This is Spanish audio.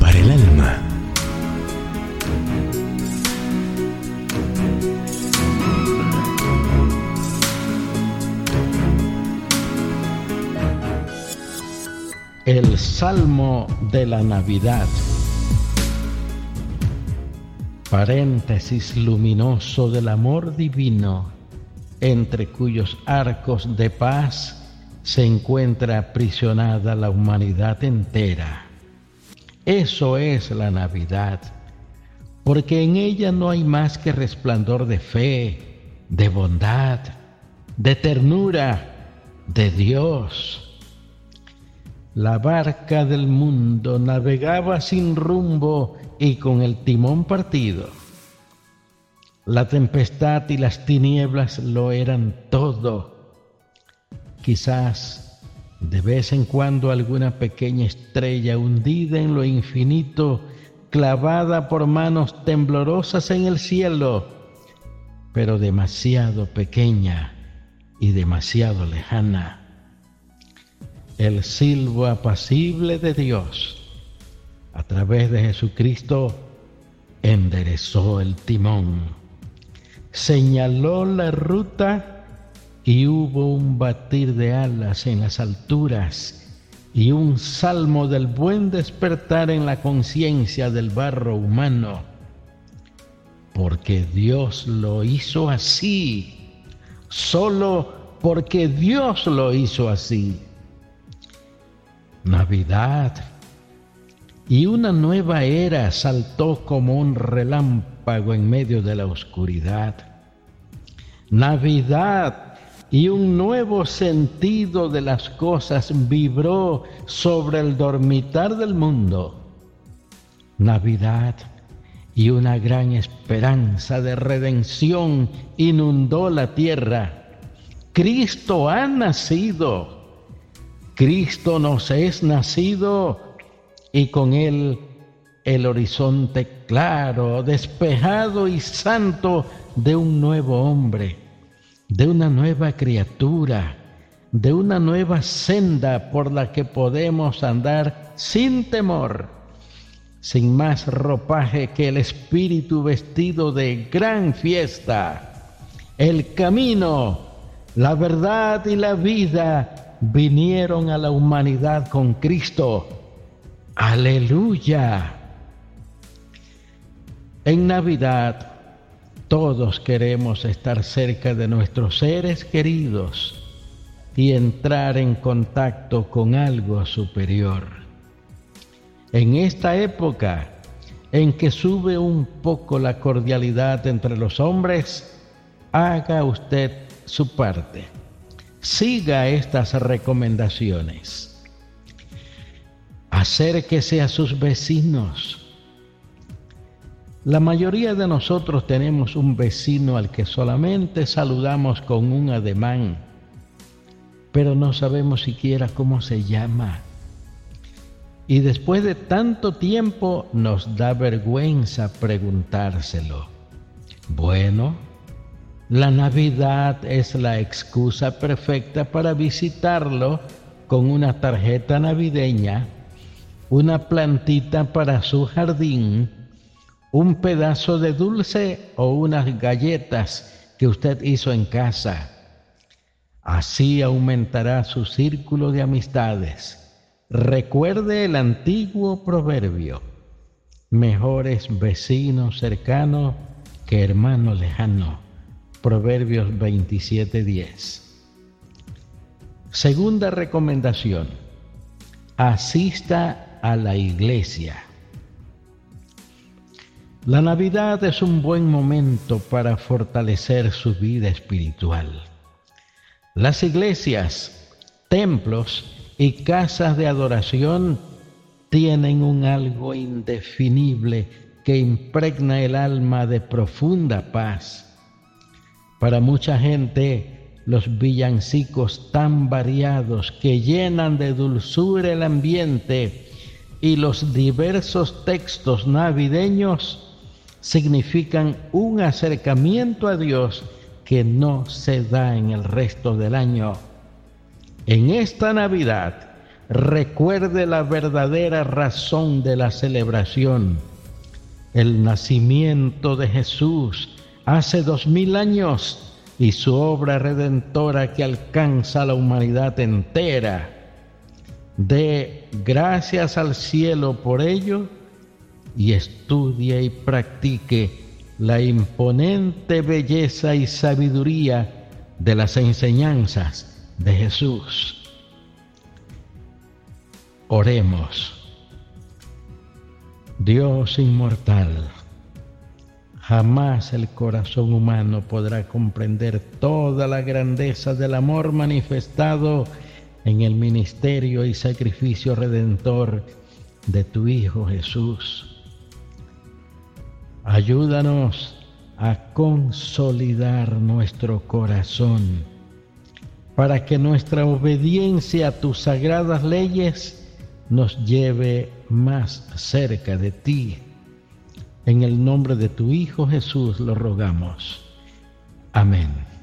para el alma. El Salmo de la Navidad. Paréntesis luminoso del amor divino, entre cuyos arcos de paz se encuentra aprisionada la humanidad entera. Eso es la Navidad, porque en ella no hay más que resplandor de fe, de bondad, de ternura, de Dios. La barca del mundo navegaba sin rumbo y con el timón partido. La tempestad y las tinieblas lo eran todo Quizás de vez en cuando alguna pequeña estrella hundida en lo infinito, clavada por manos temblorosas en el cielo, pero demasiado pequeña y demasiado lejana. El silbo apacible de Dios, a través de Jesucristo, enderezó el timón, señaló la ruta y hubo un batir de alas en las alturas y un salmo del buen despertar en la conciencia del barro humano, porque Dios lo hizo así, solo porque Dios lo hizo así. Navidad y una nueva era saltó como un relámpago en medio de la oscuridad. Navidad y un nuevo sentido de las cosas vibró sobre el dormitar del mundo. Navidad y una gran esperanza de redención inundó la tierra. Cristo ha nacido. Cristo nos es nacido y con él el horizonte claro, despejado y santo de un nuevo hombre de una nueva criatura, de una nueva senda por la que podemos andar sin temor, sin más ropaje que el espíritu vestido de gran fiesta. El camino, la verdad y la vida vinieron a la humanidad con Cristo. Aleluya. En Navidad, todos queremos estar cerca de nuestros seres queridos y entrar en contacto con algo superior. En esta época en que sube un poco la cordialidad entre los hombres, haga usted su parte. Siga estas recomendaciones. Acérquese a sus vecinos la mayoría de nosotros tenemos un vecino al que solamente saludamos con un ademán, pero no sabemos siquiera cómo se llama. Y después de tanto tiempo nos da vergüenza preguntárselo. Bueno, la Navidad es la excusa perfecta para visitarlo con una tarjeta navideña, una plantita para su jardín, un pedazo de dulce o unas galletas que usted hizo en casa. Así aumentará su círculo de amistades. Recuerde el antiguo proverbio, mejores vecinos cercanos que hermano lejano. Proverbios 27:10. Segunda recomendación, asista a la iglesia. La Navidad es un buen momento para fortalecer su vida espiritual. Las iglesias, templos y casas de adoración tienen un algo indefinible que impregna el alma de profunda paz. Para mucha gente, los villancicos tan variados que llenan de dulzura el ambiente y los diversos textos navideños significan un acercamiento a Dios que no se da en el resto del año. En esta Navidad, recuerde la verdadera razón de la celebración, el nacimiento de Jesús hace dos mil años y su obra redentora que alcanza a la humanidad entera. De gracias al cielo por ello y estudie y practique la imponente belleza y sabiduría de las enseñanzas de Jesús. Oremos. Dios inmortal, jamás el corazón humano podrá comprender toda la grandeza del amor manifestado en el ministerio y sacrificio redentor de tu Hijo Jesús. Ayúdanos a consolidar nuestro corazón para que nuestra obediencia a tus sagradas leyes nos lleve más cerca de ti. En el nombre de tu Hijo Jesús lo rogamos. Amén.